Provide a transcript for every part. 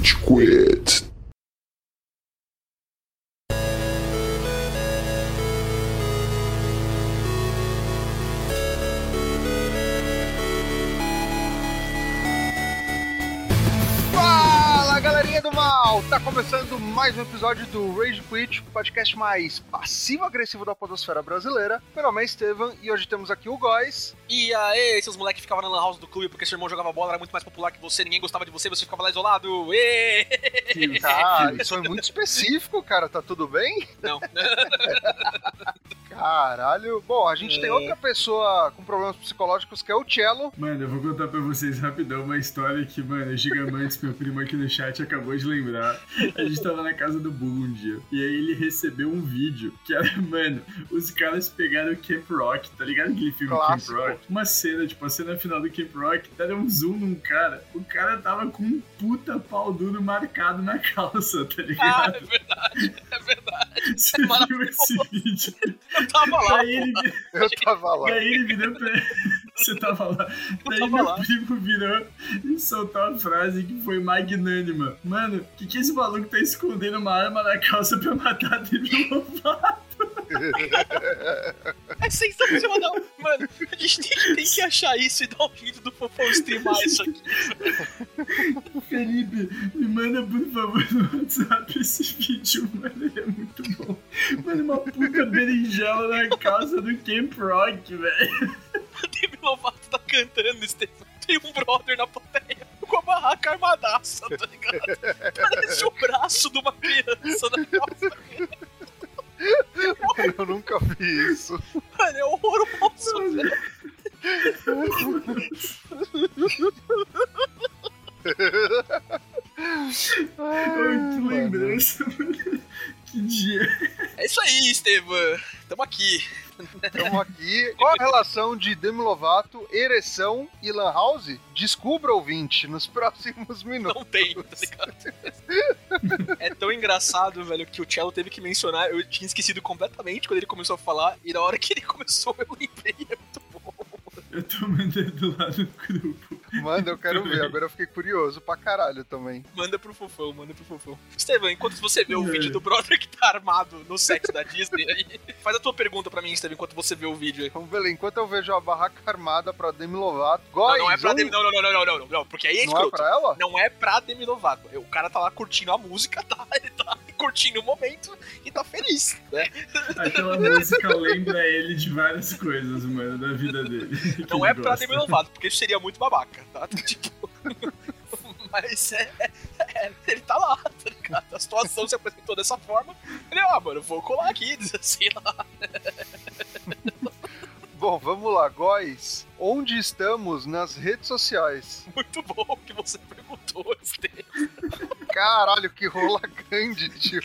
Rage Quit. Começando mais um episódio do Rage Quit, o podcast mais passivo-agressivo da podosfera brasileira. Meu nome é Estevam e hoje temos aqui o Góis. E aí, seus moleques ficavam na lan house do clube porque seu irmão jogava bola, era muito mais popular que você, ninguém gostava de você, você ficava lá isolado. Ê! Tá, isso é muito específico, cara, tá tudo bem? Não. Caralho. Bom, a gente tem outra pessoa com problemas psicológicos que é o Cello. Mano, eu vou contar pra vocês rapidão uma história que, mano, o Gigamantes, meu primo aqui no chat, acabou de lembrar. A gente tava na casa do Bull um dia. E aí ele recebeu um vídeo que era, mano, os caras pegaram o Camp Rock, tá ligado aquele filme Clássico. Camp Rock? Uma cena, tipo, a cena final do Camp Rock, deram um zoom num cara. O cara tava com um puta pau duro marcado na calça, tá Ah, ligado? é verdade, é verdade. Você viu maravilhoso. esse vídeo? Tava lá, Aí ele. Eu tava lá. E aí ele virou pra. Você tava lá. Daí tava meu lá. primo virou e soltou a frase que foi magnânima. Mano, o que, que esse maluco tá escondendo uma arma na calça pra matar Demi Lovato? É sensacional. Mano, a gente tem, tem que achar isso e dar um jeito do fofão streamar isso aqui. Felipe, me manda por favor no WhatsApp esse vídeo, mano. Ele é muito bom. Mano, uma puta berinjela na calça do Camp Rock, velho. O Demi Lovato tá cantando, Stefan. Tem um brother na plateia com a barraca armadaça, tá ligado? Parece o braço de uma criança na calça. Eu nunca vi isso. Mano, é horroroso, velho. Ai, que lembrança. Que dia. É isso aí, Estevam. Tamo aqui. Estamos aqui. Qual a relação de Demi Lovato, ereção e Lan House? Descubra, ouvinte, nos próximos minutos. Não tem, tá ligado? É tão engraçado, velho, que o Cello teve que mencionar. Eu tinha esquecido completamente quando ele começou a falar. E na hora que ele começou, eu lembrei. É muito bom. Eu tô mandando lá no grupo. Manda, eu quero ver. Agora eu fiquei curioso pra caralho também. Manda pro fofão, manda pro fofão. Estevam, enquanto você vê o É. vídeo do brother que tá armado no set da Disney aí, faz a tua pergunta pra mim, Estevam, enquanto você vê o vídeo aí. Vamos ver, enquanto eu vejo a barraca armada pra Demi Lovato. Não, Góis, não é pra Demi. Não, não, não, não, não, não, não, porque aí é Não é escroto. pra ela? Não é pra Demi Lovato. O cara tá lá curtindo a música, tá? Ele tá curtindo o momento e tá feliz, né? Aquela música lembra ele de várias coisas, mano, da vida dele. Não é pra gosta. Demi Lovato, porque isso seria muito babaca, tá? Tipo. Mas é, é- Ele tá lá, tá ligado? A situação se apresentou dessa forma. Ele, ah, mano, vou colar aqui, sei lá. Bom, vamos lá, Góis. Onde estamos nas redes sociais? Muito bom que você perguntou, Estevam. Caralho, que rola grande, tio.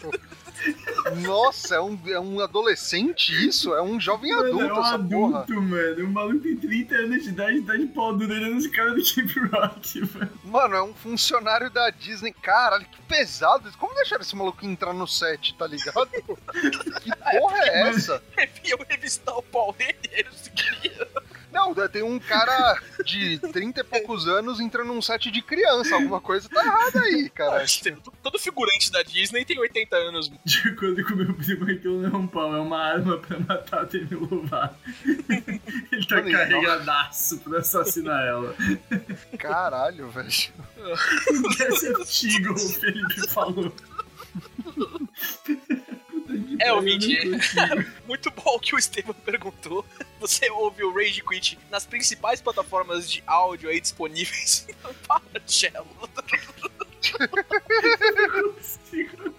Nossa, é um, é um adolescente isso? É um jovem Mano, adulto é um essa porra. adulto, mano. O maluco tem 30 anos de idade e tá de pau duro olhando os caras do Camp Rock, mano. Mano, é um funcionário da Disney. Caralho, que pesado. isso. Como deixaram esse maluco entrar no set, tá ligado? que porra é essa? Iam revistar o pau dele, ele se queria. Não, tem um cara de 30 e poucos anos entrando num set de criança. Alguma coisa tá errada aí, cara. Todo figurante da Disney tem 80 anos. De acordo com meu primo, aquilo não é um pau, é uma arma pra matar a Demi Lovato. Ele tá Mano, carregadaço pra assassinar ela. Caralho, velho. Esse artigo o Felipe falou. É, Eu ouvinte. não. Muito bom que o Estevam perguntou. Você ouve o Rage Quit nas principais plataformas de áudio aí disponíveis. Para, Cello. Eu não consigo.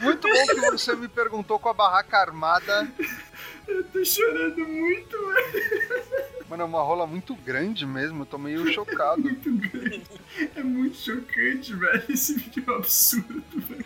Muito bom que você me perguntou com a barraca armada. Eu tô chorando muito, velho. Mano, é uma rola muito grande mesmo. Eu tô meio chocado. Muito grande. É muito chocante, velho. Esse vídeo é um absurdo, velho.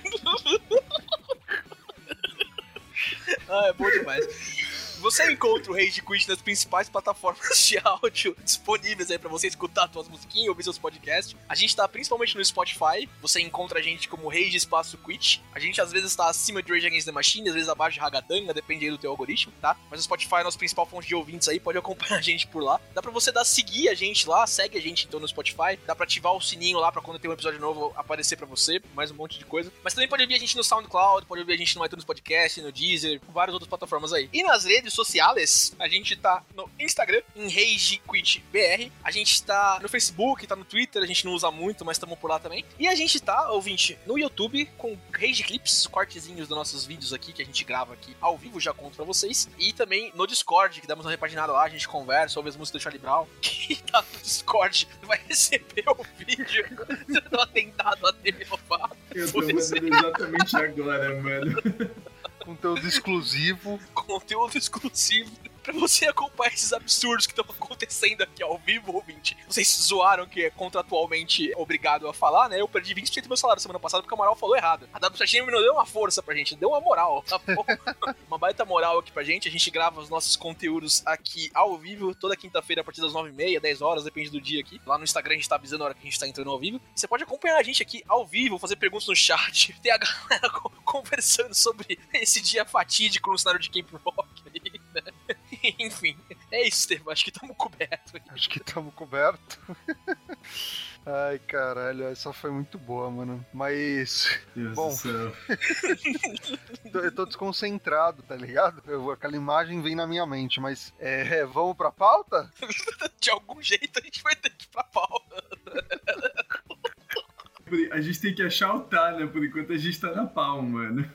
Ah, é bom demais. Você encontra o Rage Quit nas principais plataformas de áudio disponíveis aí pra você escutar suas musiquinhas, ouvir seus podcasts. A gente tá principalmente no Spotify. Você encontra a gente como Rage Espaço Quit. A gente às vezes tá acima de Rage Against the Machine, às vezes abaixo de Ragatanga, depende aí do teu algoritmo, tá? Mas o Spotify é nossa principal fonte de ouvintes aí, pode acompanhar a gente por lá. Dá pra você dar seguir a gente lá, segue a gente então no Spotify. Dá pra ativar o sininho lá pra quando tem um episódio novo aparecer pra você, mais um monte de coisa. Mas também pode ouvir a gente no SoundCloud, pode ouvir a gente no iTunes Podcast, no Deezer, várias outras plataformas aí. E nas redes sociais, a gente tá no Instagram, em RageQuitBR. A gente tá no Facebook, tá no Twitter, a gente não usa muito, mas estamos por lá também. E a gente tá, ouvinte, no YouTube com Rage Clips, cortezinhos dos nossos vídeos aqui, que a gente grava aqui ao vivo, já conto pra vocês. E também no Discord, que damos uma repaginada lá, a gente conversa, ouve as músicas do Charlie Brown. Que tá no Discord, vai receber o vídeo do atentado a Demi Lovato. Eu tô mandando exatamente agora, mano. Conteúdo exclusivo. Conteúdo exclusivo pra você acompanhar esses absurdos que estão acontecendo aqui ao vivo, ouvinte. Vocês zoaram que é contratualmente obrigado a falar, né? Eu perdi 20% do meu salário semana passada porque o Amaral falou errado. A W7 não deu uma força pra gente, deu uma moral, tá bom? uma baita moral aqui pra gente. A gente grava os nossos conteúdos aqui ao vivo, toda quinta-feira a partir das 9h30, 10 horas, depende do dia aqui. Lá no Instagram a gente tá avisando a hora que a gente tá entrando ao vivo. Você pode acompanhar a gente aqui ao vivo, fazer perguntas no chat, ter a galera conversando sobre esse dia fatídico no cenário de Camp Rock aí, né? Enfim, é isso, Estevam. Acho que estamos cobertos. Acho que estamos cobertos. Ai, caralho, essa foi muito boa, mano. Mas. Deus Bom. do céu. Eu tô desconcentrado, tá ligado? Eu- aquela imagem vem na minha mente, mas. É, vamos pra pauta? De algum jeito a gente vai ter que ir pra pauta. A gente tem que achar o tá, né? Por enquanto a gente tá na pau, mano.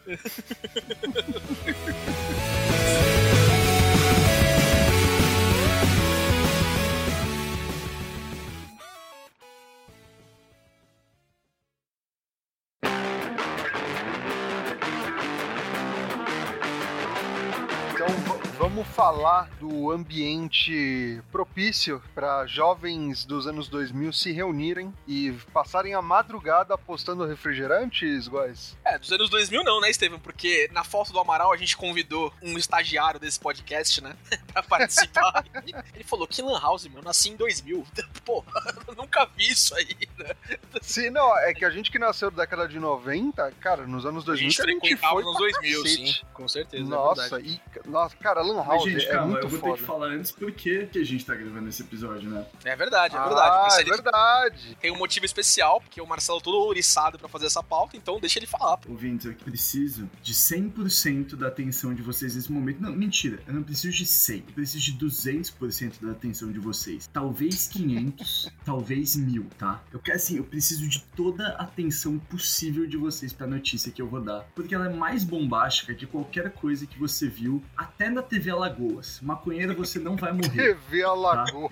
Falar do ambiente propício para jovens dos anos 2000 se reunirem e passarem a madrugada apostando refrigerantes, guys. É, dos anos 2000 não, né, Estevam? Porque na foto do Amaral a gente convidou um estagiário desse podcast, né? pra participar. Ele falou, que lan house, meu, eu nasci em 2000. Pô, eu nunca vi isso aí, né? Se não, é que a gente que nasceu da década de 90, cara, nos anos A 2000 gente que a gente foi nos pra 2000, cacete. sim. Com certeza, é Nossa, verdade. e nossa, cara, Lan Mas, House gente, é calma, muito eu vou foda. ter que falar antes por que que a gente tá gravando esse episódio, né? É verdade, é verdade. Ah, é verdade. Tem um motivo especial, porque o Marcelo é todo ouriçado pra fazer essa pauta, então deixa ele falar. pô. Ouvintes, eu preciso de 100% da atenção de vocês nesse momento. Não, mentira, eu não preciso de 100, eu preciso de 200% da atenção de vocês. Talvez 500, talvez 1000, tá? Eu quero assim, eu preciso de toda a atenção possível de vocês pra notícia que eu vou dar. Porque ela é mais bombástica que qualquer coisa que você viu, até na TV Alagoas. Maconheiro você não vai morrer. TV Alagoa.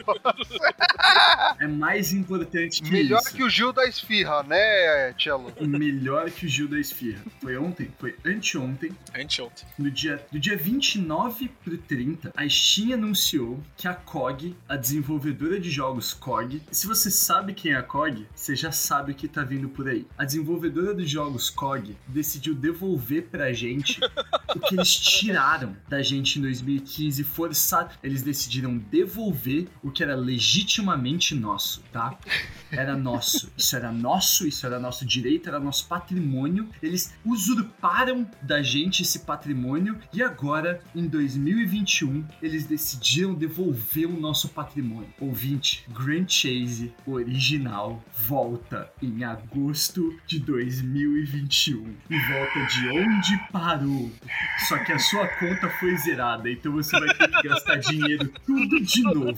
É mais importante que Melhor isso. que o Gil da Esfirra, né, Cello? Melhor que o Gil da Esfirra. Foi ontem? Foi anteontem. Anteontem. No dia, do dia 29 pro 30, a Steam anunciou que a COG, a desenvolvedora de jogos COG, se você sabe quem é a COG, você já sabe o que tá vindo por aí. A desenvolvedora de jogos COG decidiu devolver pra gente o que eles tiraram da gente em 2015, forçar. Eles decidiram devolver o que era legitimamente nosso, tá? Era nosso. Isso era nosso, isso era nosso direito, era nosso patrimônio. Eles usurparam da gente esse patrimônio e agora, em 2021, eles decidiram devolver o nosso patrimônio. Ouvinte, Grand Chase original volta em agosto de 2021 e volta de onde parou. Só que a sua conta foi zerada, então você vai ter que gastar dinheiro tudo de novo.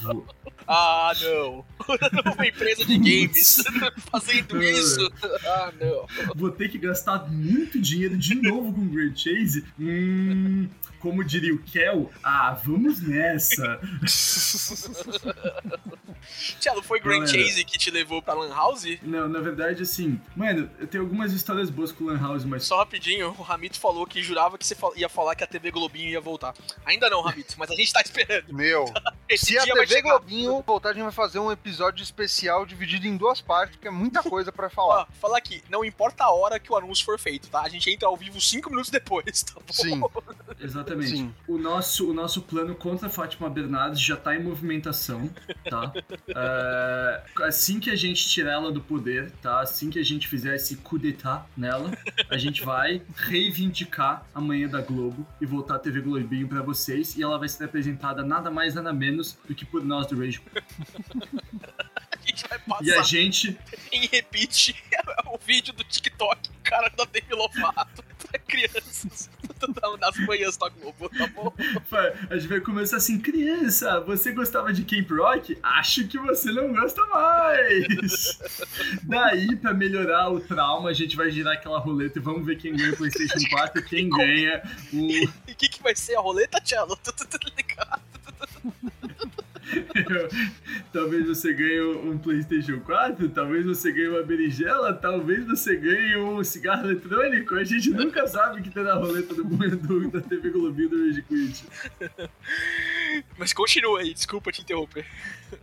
Ah, não. Uma empresa de games fazendo isso. Ah, não. Vou ter que gastar muito dinheiro de novo com Grand Chase? Hum, como diria o Kel, ah, vamos nessa. Tiago, foi Grand Galera. Chase que te levou pra Lan House? Não, na verdade, assim, mano, eu tenho algumas histórias boas com o Lan House, mas Só rapidinho, o Ramito falou que jurava que você ia falar que a TV Globinho ia voltar. Ainda não, Ramito, mas a gente tá esperando. Meu, Esse se a dia vai TV. Globinho voltar, a gente vai fazer um episódio especial dividido em duas partes, porque é muita coisa pra falar. Ó, falar aqui, não importa a hora que o anúncio for feito, tá? A gente entra ao vivo cinco minutos depois, tá bom? Sim. exatamente. Exatamente. Sim. O nosso, o nosso plano contra a Fátima Bernardes já tá em movimentação, tá? É, assim que a gente tirar ela do poder, tá? Assim que a gente fizer esse coup d'etat nela, a gente vai reivindicar a manhã da Globo e voltar a TV Globinho pra vocês. E ela vai ser apresentada nada mais, nada menos do que por nós do Rage. A gente vai passar E a gente em repeat o vídeo do TikTok, o cara da Demi Lovato pra crianças das manhãs da Globo, tá bom? A gente vai começar assim, criança, você gostava de Camp Rock? Acho que você não gosta mais. Daí, pra melhorar o trauma, a gente vai girar aquela roleta e vamos ver quem ganha o PlayStation 4 e quem ganha o. E o que, que vai ser a roleta, Tchelo? Tá ligado? Talvez você ganhe um PlayStation 4, talvez você ganhe uma berinjela, talvez você ganhe um cigarro eletrônico. A gente nunca sabe o que tem na roleta do, do da TV Globinho do Rage Quit. Mas continua aí, desculpa te interromper.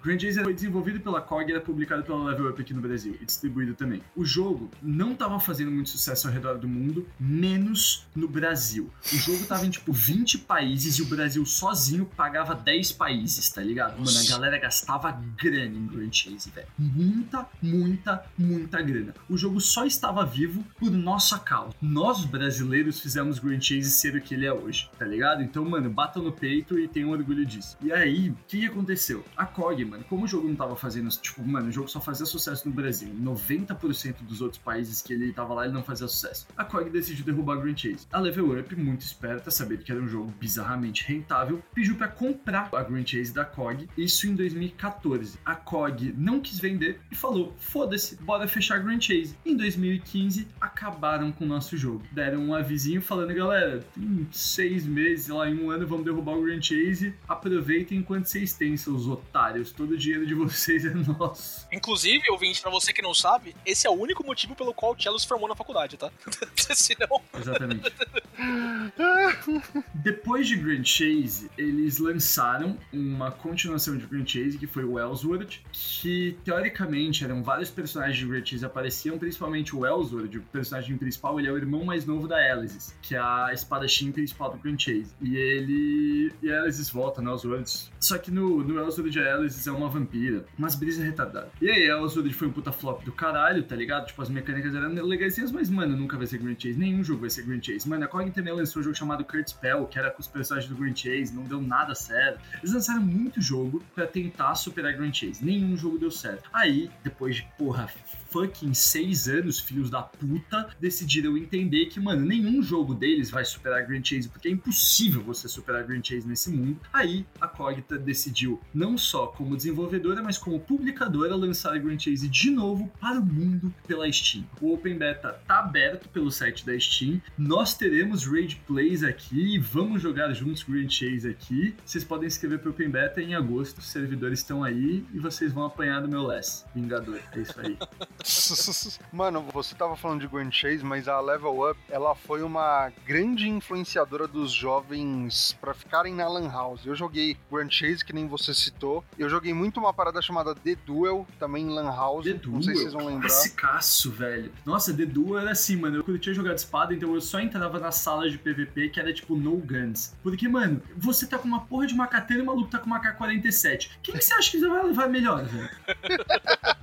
Grand Chase foi desenvolvido pela COG e era publicado pela Level Up aqui no Brasil e distribuído também. O jogo não estava fazendo muito sucesso ao redor do mundo, menos no Brasil. O jogo tava em tipo 20 países e o Brasil sozinho pagava 10 países, tá ligado? Mano, a galera gastava grana em Grand Chase, velho. Muita, muita, muita grana. O jogo só estava vivo por nossa causa. Nós brasileiros fizemos Grand Chase ser o que ele é hoje, tá ligado? Então, mano, batam no peito e tenham orgulho disso. E aí, o que aconteceu? A COG, mano, como o jogo não tava fazendo, tipo, mano, o jogo só fazia sucesso no Brasil. 90% dos outros países que ele tava lá, ele não fazia sucesso. A COG decidiu derrubar Grand Chase. A Level Up, muito esperta, sabendo que era um jogo bizarramente rentável, pediu pra comprar a Grand Chase da COG, isso em 2014. A COG não quis vender e falou: foda-se, bora fechar Grand Chase. Em 2015, acabaram com o nosso jogo. Deram um avisinho falando: galera, em seis meses, lá em um ano, vamos derrubar o Grand Chase. Aproveitem enquanto vocês têm, seus otários. Todo o dinheiro de vocês é nosso. Inclusive, ouvinte, pra você que não sabe, esse é o único motivo pelo qual o Cello se formou na faculdade, tá? Senão, Exatamente. Depois de Grand Chase, eles lançaram uma continuação de Grand Chase, que foi o Ellsworth, que teoricamente eram vários personagens de Grand Chase apareciam, principalmente o Ellsworth, o personagem principal, ele é o irmão mais novo da Alice, que é a espadachim principal do Grand Chase. E ele. E a Alice volta no Ellsworth. Só que no, no Ellsworth a Alice é uma vampira, umas brisas retardadas. E aí, Ellsworth foi um puta flop do caralho, tá ligado? Tipo, as mecânicas eram legaisinhas, mas, mano, nunca vai ser Grand Chase. Nenhum jogo vai ser Grand Chase. Mano, a COG também lançou um jogo chamado Kurt Spell, que era com os personagens do Grand Chase, não deu nada certo. Eles lançaram muito jogo pra tentar superar Grand Chase. Nenhum jogo deu certo. Aí, depois de, porra, fucking seis anos, filhos da puta, decidiram entender que, mano, nenhum jogo deles vai superar Grand Chase, porque é impossível você superar Grand Chase nesse mundo. Aí, a Cogita decidiu, não só como desenvolvedora, mas como publicadora, lançar Grand Chase de novo para o mundo pela Steam. O Open Beta tá aberto pelo site da Steam. Nós teremos Raid Plays aqui, vamos jogar juntos Grand Chase aqui. Vocês podem escrever pro Open Beta em agosto, os servidores estão aí e vocês vão apanhar do meu less. Vingador, é isso aí. Mano, você tava falando de Grand Chase, mas a Level Up, ela foi uma grande influenciadora dos jovens pra ficarem na Lan House. Eu joguei Grand Chase, que nem você citou. Eu joguei muito uma parada chamada The Duel, também em Lan House. The Não sei se vocês vão lembrar. Classicaço, velho. Nossa, The Duel era assim, mano. Eu curtia jogar de espada, então eu só entrava na sala de PVP que era tipo no guns. Porque, mano, você tá com uma porra de uma katana e o maluco tá com uma K-47. Quem que você acha que vai levar melhor, velho?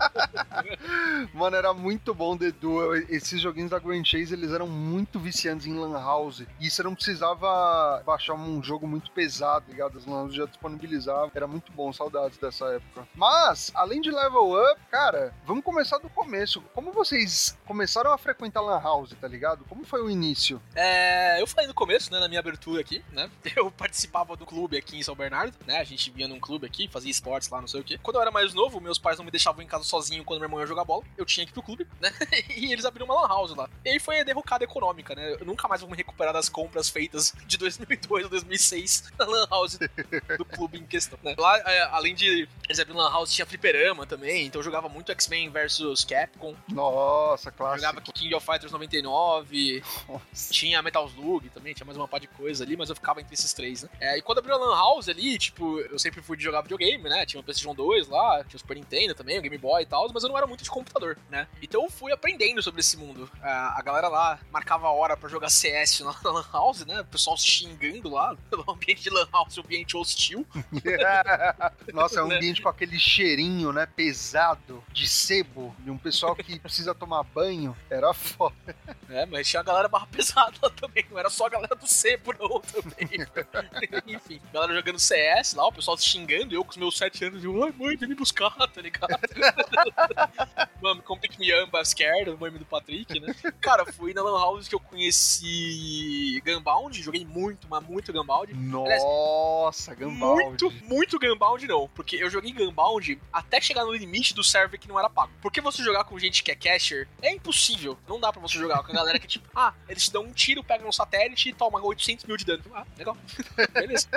Mano, era muito bom Duel. Esses joguinhos da Grand Chase, eles eram muito viciantes em Lan House. E você não precisava baixar um jogo muito pesado, ligado? As Lan House já disponibilizavam. Era muito bom, saudades dessa época. Mas, além de Level Up, cara, vamos começar do começo. Como vocês começaram a frequentar Lan House, tá ligado? Como foi o início? É, eu falei no começo, né, na minha abertura aqui, né? Eu participava do clube aqui em São Bernardo, né? A gente vinha num clube aqui, fazia esportes lá, não sei o quê. Quando eu era mais novo, meus pais não me deixavam em casa sozinho quando meu irmão jogar bola. Eu tinha que ir pro clube, né? e eles abriram uma lan house lá. E aí foi a derrocada econômica, né? Eu nunca mais vou me recuperar das compras feitas de 2002 ou 2006 na lan house do clube em questão, né? Lá, é, além de eles abriram lan house, tinha fliperama também, então eu jogava muito X-Men versus Capcom. Nossa, clássico. Jogava King of Fighters 99, Nossa. tinha Metal Slug também, tinha mais uma pá de coisa ali, mas eu ficava entre esses três, né? É, e quando abriu a Lan House ali, tipo, eu sempre fui de jogar videogame, né? Tinha o PlayStation 2 lá, tinha o Super Nintendo também, o Game Boy e tal, mas eu não era muito de computador. né? Então eu fui aprendendo sobre esse mundo. A, a galera lá marcava a hora para jogar CS na, na Lan House, né? O pessoal se xingando lá pelo ambiente de Lan House, ambiente hostil. Nossa, é um ambiente com aquele cheirinho, né? Pesado, de sebo, de um pessoal que precisa tomar banho. Era foda. É, mas tinha a galera barra pesada lá também. Não era só a galera do sebo, não, também. Enfim, galera jogando CS lá, o pessoal se xingando, eu com os meus 7 anos, eu, ai mãe, vem me buscar, tá ligado? Mano, come pick me up, scared, o meme do Patrick, né? Cara, fui na Lan House que eu conheci Gunbound, joguei muito, mas muito Gunbound. Nossa, Gunbound. Muito, muito Gunbound não, porque eu joguei Gunbound até chegar no limite do server que não era pago. Porque você jogar com gente que é cacher é impossível. Não dá pra você jogar com a galera que, tipo, ah, eles te dão um tiro, pegam um satélite e toma 800 mil de dano. Ah, legal. Beleza.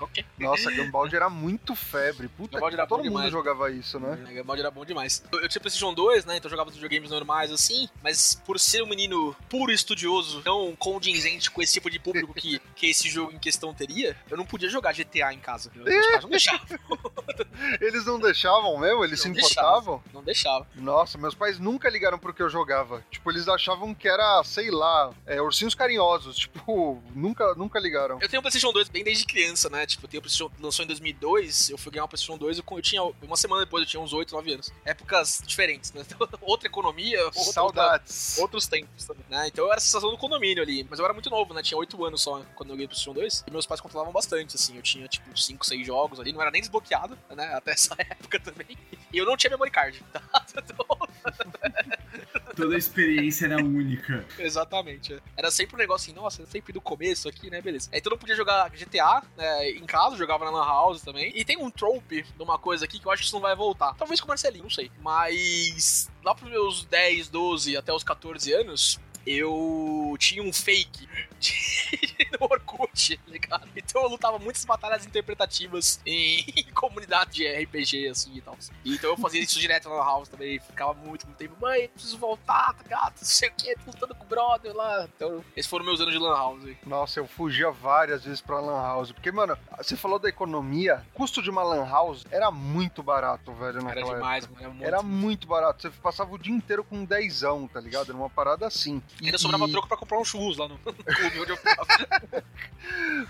ok. Nossa, Gunbound era muito febre. Puta, Gunbound era todo mundo demais. jogava isso, né? É, Gunbound era bom demais. Eu, eu PlayStation 2, né? Então eu jogava os videogames normais assim, mas por ser um menino puro e estudioso, não condizente com esse tipo de público que, que esse jogo em questão teria, eu não podia jogar GTA em casa. Meus pais não deixavam. Eles não deixavam mesmo? Eles Não se importavam? Não deixava. Nossa, meus pais nunca ligaram pro que eu jogava. Tipo, eles achavam que era, sei lá, é, ursinhos carinhosos. Tipo, nunca, nunca ligaram. Eu tenho um PlayStation 2 bem desde criança, né? Tipo, eu tenho o PlayStation, lançou em 2002, eu fui ganhar um PlayStation 2, eu, eu tinha, uma semana depois eu tinha uns 8, 9 anos. Épocas diferentes, né? Então, outra economia, Saudades. outros tempos também, né? Então eu era a sensação do condomínio ali, mas eu era muito novo, né? Tinha 8 anos só quando eu ganhei o PlayStation 2, e meus pais controlavam bastante, assim. Eu tinha, tipo, 5, 6 jogos ali, não era nem desbloqueado, né? Até essa época também. E eu não tinha memory card, tá? Então, Toda a experiência era única. Exatamente. Era sempre um negócio assim, nossa, sempre do começo aqui, né? Beleza. Aí todo podia jogar GTA né, em casa, jogava na Lan House também. E tem um trope de uma coisa aqui que eu acho que isso não vai voltar. Talvez com o Marcelinho, não sei. Mas lá pros meus 10, 12 até os 14 anos, eu tinha um fake de... no Orkut, tá ligado? Então eu lutava muitas batalhas interpretativas em, comunidade de RPG, assim e tal. Então eu fazia isso direto na Lan House também, ficava muito, muito tempo, mãe, preciso voltar, tá ligado? Não sei o que, lutando com o brother lá. Então, esses foram meus anos de Lan House. aí. Nossa, eu fugia várias vezes pra Lan House. Porque, mano, você falou da economia. Custo de uma Lan House era muito barato, velho, Era demais, época. mano. Era muito. Era muito barato. Você passava o dia inteiro com um dezão, tá ligado? Era uma parada assim. E- Ainda sobrava e- troco pra comprar um churros lá no clube onde eu ficava.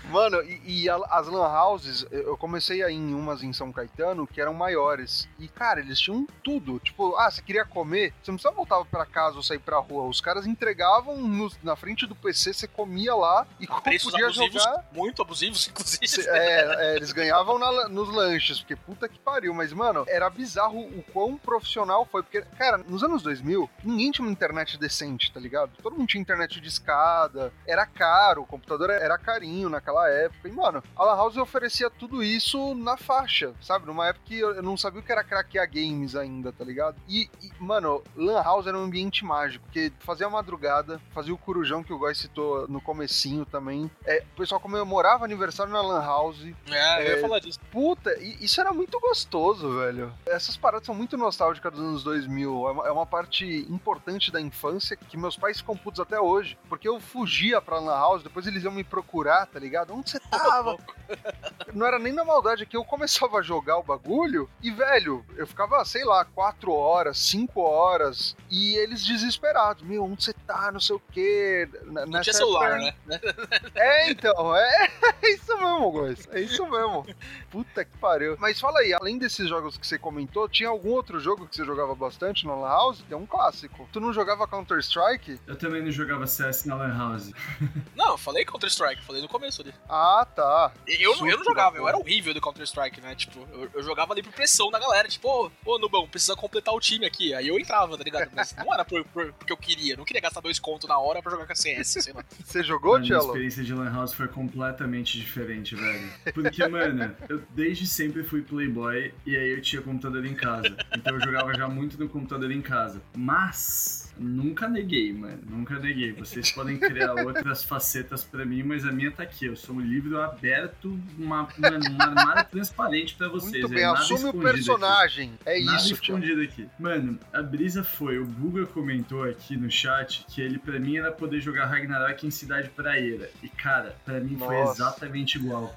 Mano, e, e as lan houses, eu comecei aí em umas em São Caetano que eram maiores. E, cara, eles tinham tudo. Tipo, ah, você queria comer, você não precisava voltar pra casa ou sair pra rua. Os caras entregavam no- na frente do PC, você comia lá e Preços podia abusivos, jogar. muito abusivos, inclusive. Cê- É, é, eles ganhavam na- nos lanches, porque puta que pariu. Mas, mano, era bizarro o quão profissional foi. Porque, cara, nos anos 2000, ninguém tinha uma internet decente, tá ligado? Todo mundo tinha internet de escada, era caro, o computador era carinho naquela época. E, mano, a Lan House oferecia tudo isso na faixa, sabe? Numa época que eu não sabia o que era craquear games ainda, tá ligado? E, e, mano, Lan House era um ambiente mágico, porque fazia a madrugada, fazia o corujão que o Góis citou no comecinho também. É, o pessoal comemorava aniversário na Lan House. É, eu ia É, falar disso. Puta, e isso era muito gostoso, velho. Essas paradas são muito nostálgicas dos anos 2000. É uma, é uma parte importante da infância que meus pais ficam putos até hoje. Porque eu fugia pra Lan House, depois eles iam me procurar, tá ligado? Onde você tava? Não era nem na maldade, é que eu começava a jogar o bagulho e, velho, eu ficava, sei lá, 4 horas, 5 horas e eles desesperados. Meu, onde você tá? Não sei o quê. N- Não tinha celular, época- né? é, então, é, é isso mesmo, Góis. É isso mesmo. Puta que pariu. Mas fala aí, além desses jogos que você comentou, tinha algum outro jogo que você jogava bastante no Lan House? Tem um clássico. Tu não jogava Counter-Strike? Eu também não jogava CS na Lan House. Não, eu falei Counter-Strike, falei no começo ali. Ah, tá. Eu, não- eu não jogava, eu era horrível do Counter-Strike, né? Tipo, eu, eu jogava ali por pressão da galera, tipo, ô, ô Nubão, precisa completar o time aqui. Aí eu entrava, tá ligado? Mas não era por, por- porque eu queria, eu não queria gastar dois contos na hora pra jogar com a CS, sei lá. Você jogou, a minha Cello? experiência de Lan House foi completamente diferente, velho. Porque, mano, eu desde sempre fui playboy e aí eu tinha computador em casa. Então eu jogava já muito no computador em casa. Mas nunca neguei, mano. Nunca neguei. Vocês podem criar outras facetas pra mim, mas a minha tá aqui. Eu sou um livro aberto, uma, um armário transparente pra vocês. Muito é bem, nada assume o escondido aqui. personagem. É Nada isso, escondido aqui. Mano, a brisa foi, o Guga comentou aqui no chat que ele pra mim era poder jogar Ragnarok em cidade praieira. E cara, pra mim foi Nossa. exatamente igual.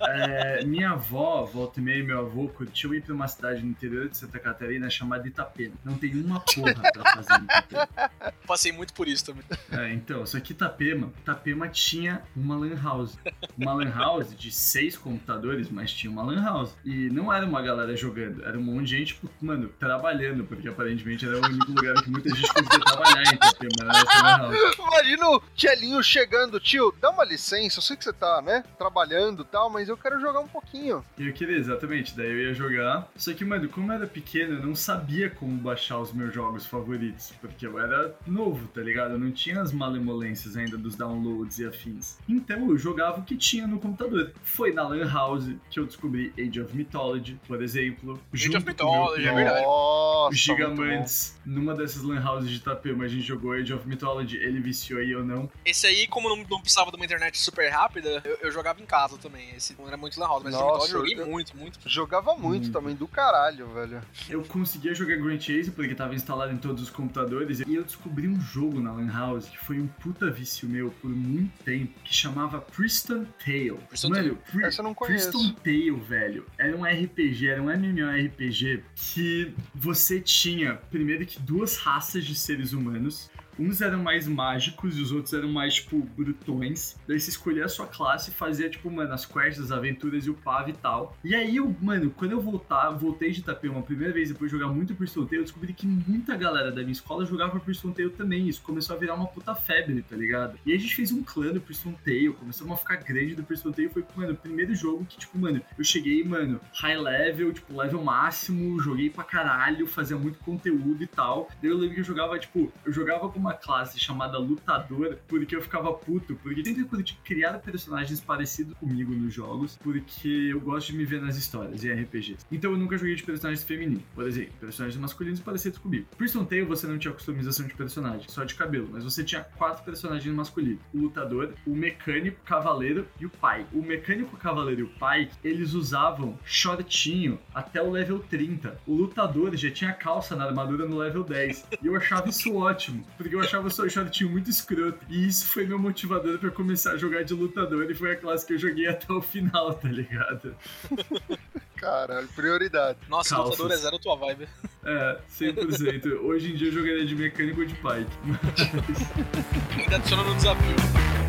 É, minha avó, volta e meia, meu avô, curtiu ir pra uma cidade no interior de Santa Catarina chamada Itapema. Não tem uma porra pra fazer. Passei muito por isso também. É, então, só que Itapema, Itapema tinha uma lan house. Uma lan house de seis computadores, mas tinha uma lan house. E não era uma galera jogando, era um monte de gente, tipo, mano, trabalhando, porque aparentemente era o único lugar que muita gente conseguia trabalhar em Itapema, era essa lan house. Imagina o Tielinho chegando, tio, dá uma licença, eu sei que você tá, né, trabalhando e tal, mas eu quero jogar um pouquinho. Eu queria, exatamente, daí eu ia jogar. Só que, mano, como eu era pequeno, eu não sabia como baixar os meus jogos favoritos, porque eu era novo, tá ligado? Eu não tinha as malemolências ainda dos downloads e afins. Então eu jogava o que tinha no computador. Foi na Lan House que eu descobri Age of Mythology, por exemplo. Age of o meu Mythology, é verdade. Nossa, Gigamantes, numa dessas Lan Houses de Itapema, a gente jogou Age of Mythology, ele viciou e eu não. Esse aí, como não, não precisava de uma internet super rápida, eu, eu jogava em casa também. Esse não era muito lan house, mas Nossa, esse eu joguei eu- muito, muito. Jogava muito Muito. também, do caralho, velho. Eu conseguia jogar Grand Chase porque tava instalado em todos os computadores e eu descobri um jogo na Lan House que foi um puta vício meu por muito tempo que chamava Priston Tale. Priston Mano, Pri- Essa eu não conheço. Priston Tale, velho, era um RPG, era um MMORPG que você tinha, primeiro que duas raças de seres humanos. Uns eram mais mágicos e os outros eram mais, tipo, brutões. Daí você escolhia a sua classe e fazia, tipo, mano, as quests, as aventuras e o PAV e tal. E aí, eu, mano, quando eu voltar, voltei de Itapema uma primeira vez, depois de jogar muito Priston Tale, eu descobri que muita galera da minha escola jogava Priston Tale também. Isso começou a virar uma puta febre, tá ligado? E aí a gente fez um clã do Priston Tale, começamos a ficar grande do Priston. Foi, mano, o primeiro jogo que, tipo, mano, eu cheguei, mano, high level, tipo, level máximo, joguei pra caralho, fazia muito conteúdo e tal. Daí eu lembro que eu jogava, tipo, eu jogava com uma classe chamada Lutador, porque eu ficava puto, porque sempre curti criar personagens parecidos comigo nos jogos, porque eu gosto de me ver nas histórias em RPGs. Então eu nunca joguei de personagens femininos, por exemplo, personagens masculinos parecidos comigo. Priston Tale você não tinha customização de personagem, só de cabelo, mas você tinha quatro personagens masculinos: o lutador, o mecânico, o cavaleiro e o pai. O mecânico, o cavaleiro e o pai, eles usavam shortinho até o level 30. O lutador já tinha calça na armadura no level 10. E eu achava isso ótimo, porque eu achava o shortinho muito escroto. E isso foi meu motivador pra começar a jogar de lutador e foi a classe que eu joguei até o final, tá ligado? Caralho, prioridade. Nossa, Calças. lutador é zero tua vibe. É, 100%. Hoje em dia eu jogaria de mecânico ou de pike. Ainda adiciona no desafio.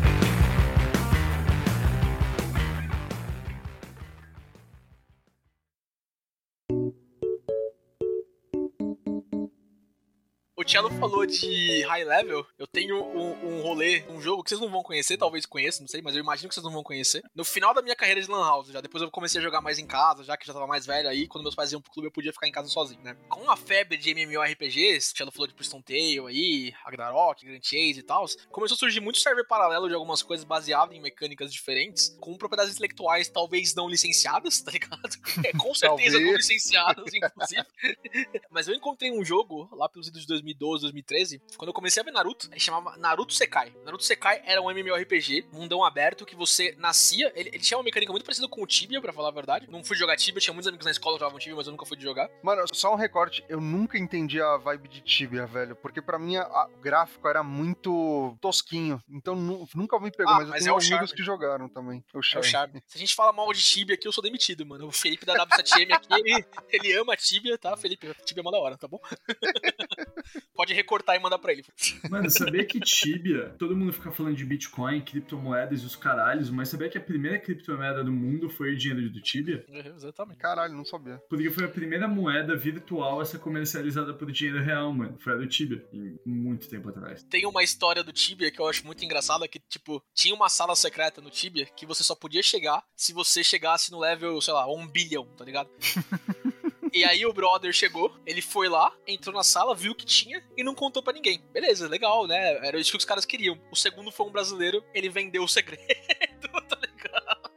Cello falou de high level. Eu tenho um, um rolê, um jogo que vocês não vão conhecer, talvez conheçam, não sei, mas eu imagino que vocês não vão conhecer. No final da minha carreira de Lan House, já depois eu comecei a jogar mais em casa, já que já tava mais velho aí, quando meus pais iam pro clube eu podia ficar em casa sozinho, né? Com a febre de MMORPGs, o Cello falou de Priston Tale aí, Ragnarok, Grand Chase e tal, começou a surgir muito server paralelo de algumas coisas baseadas em mecânicas diferentes, com propriedades intelectuais talvez não licenciadas, tá ligado? É, com certeza não licenciadas, inclusive. Mas eu encontrei um jogo lá pelos idos de 2012, 2013, quando eu comecei a ver Naruto, ele chamava Naruto Sekai. Naruto Sekai era um MMORPG, mundão aberto, que você nascia. Ele, ele tinha uma mecânica muito parecida com o Tibia, pra falar a verdade. Não fui jogar Tibia, tinha muitos amigos na escola que jogavam Tibia, mas eu nunca fui de jogar. Mano, só um recorte, eu nunca entendi a vibe de Tibia, velho, porque pra mim a- a- o gráfico era muito tosquinho, então nu- nunca me pegou, Ah, mas eu mas tenho é amigos charme. que jogaram também. O É o charme. charme. Se a gente fala mal de Tibia aqui, eu sou demitido, mano. O Felipe da W7M aqui, ele, ele ama Tibia, tá? Felipe, Tibia é mó da hora, tá bom? Pode recortar e mandar pra ele. Mano, sabia que Tibia, todo mundo fica falando de Bitcoin, criptomoedas e os caralhos, mas sabia que a primeira criptomoeda do mundo foi o dinheiro do Tibia? Uhum, Exatamente. Caralho, não sabia. Porque foi a primeira moeda virtual a ser comercializada por dinheiro real, mano. Foi a do Tibia, em muito tempo atrás. Tem uma história do Tibia que eu acho muito engraçada, que, tipo, tinha uma sala secreta no Tibia que você só podia chegar se você chegasse no level, sei lá, um bilhão, tá ligado? E aí o brother chegou, ele foi lá, entrou na sala, viu o que tinha e não contou pra ninguém. Beleza, legal, né? Era isso que os caras queriam. O segundo foi um brasileiro, ele vendeu o segredo, tá ligado?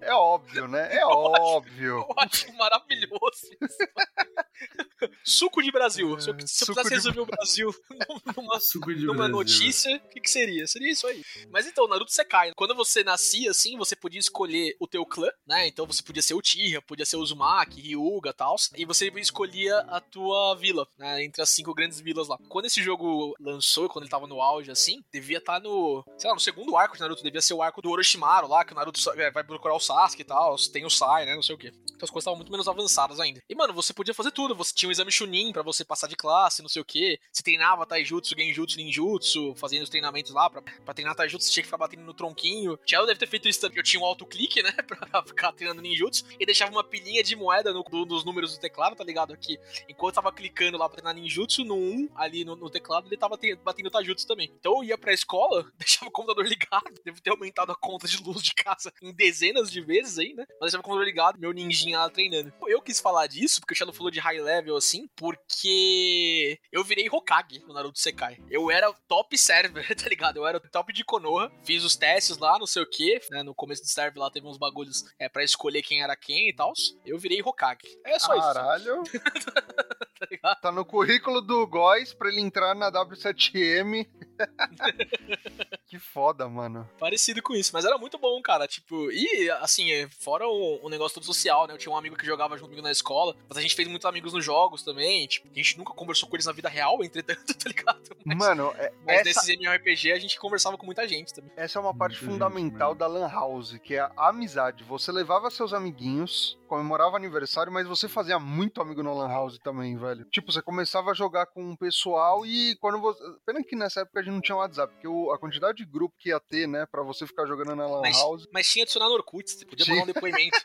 É óbvio, né? É Eu acho- óbvio. Eu acho maravilhoso isso. Suco de Brasil. Se eu, É, se eu precisasse resolver o Brasil numa, Suco de numa notícia, o que, que seria? Seria isso aí. Mas então, Naruto Sekai, quando você nascia assim, você podia escolher o teu clã, né? Então você podia ser o Tira, podia ser o Uzumaki, Ryuga e tal. E você escolhia a tua vila, né? Entre as cinco grandes vilas lá. Quando esse jogo lançou, quando ele tava no auge assim, devia estar no, sei lá, no segundo arco de Naruto, devia ser o arco do Orochimaru lá, que o Naruto é, vai procurar o Sasuke e tal, tem o Sai, né? Não sei o quê. Então as coisas estavam muito menos avançadas ainda. E, mano, você podia fazer tudo. Você tinha um exame Chunin pra você passar de classe, não sei o quê. Você treinava Taijutsu, Genjutsu, Ninjutsu, fazendo os treinamentos lá. Pra, pra treinar Taijutsu, você tinha que ficar batendo no tronquinho. Shadow deve ter feito isso também. Eu tinha um autoclique, né? Pra ficar treinando Ninjutsu. E deixava uma pilhinha de moeda no, do- dos números do teclado, tá ligado? Aqui. Enquanto eu tava clicando lá pra treinar Ninjutsu, no 1, ali no, no teclado, ele tava te- batendo Taijutsu também. Então eu ia pra escola, deixava o computador ligado. Devo ter aumentado a conta de luz de casa em dezenas de vezes aí, né? Mas deixava o computador ligado, meu ninjinha lá treinando. Eu quis falar disso, porque o Shadow falou de high level assim, porque eu virei Hokage no Naruto Sekai. Eu era top server, tá ligado? Eu era o top de Konoha. Fiz os testes lá, não sei o que, né? No começo do server lá teve uns bagulhos é, pra escolher quem era quem e tal. Eu virei Hokage. É só isso, Caralho. tá ligado? Tá no currículo do Góis pra ele entrar na W7M. que foda, mano. Parecido com isso, mas era muito bom, cara. Tipo, e assim, fora o, o negócio todo social, né? Eu tinha um amigo que jogava junto comigo na escola, mas a gente fez muitos amigos nos jogos também. Tipo, a gente nunca conversou com eles na vida real, entretanto, tá ligado? Mas, Mano, é- mas essa, nesses MMORPG a gente conversava com muita gente também. essa é uma parte fundamental mano. da Lan House, que é a amizade. Você levava seus amiguinhos, comemorava aniversário, mas você fazia muito amigo na Lan House também, velho. Tipo, você começava a jogar com um pessoal e quando você. Pena que nessa época a gente não tinha WhatsApp, porque o- a quantidade de grupo que ia ter, né, pra você ficar jogando na Lan Mas, House. mas tinha adicionar no Orkut, você podia mandar um depoimento.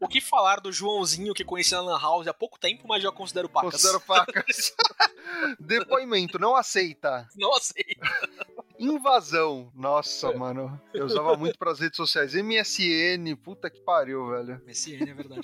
o que falar do Joãozinho que conheci na Lan House há pouco tempo, mas já considero pacas? Considero facas. Depoimento, não aceita. Não aceito. Invasão. Nossa, É. mano. Eu usava muito pras redes sociais. MSN, puta que pariu, velho. MSN, é verdade.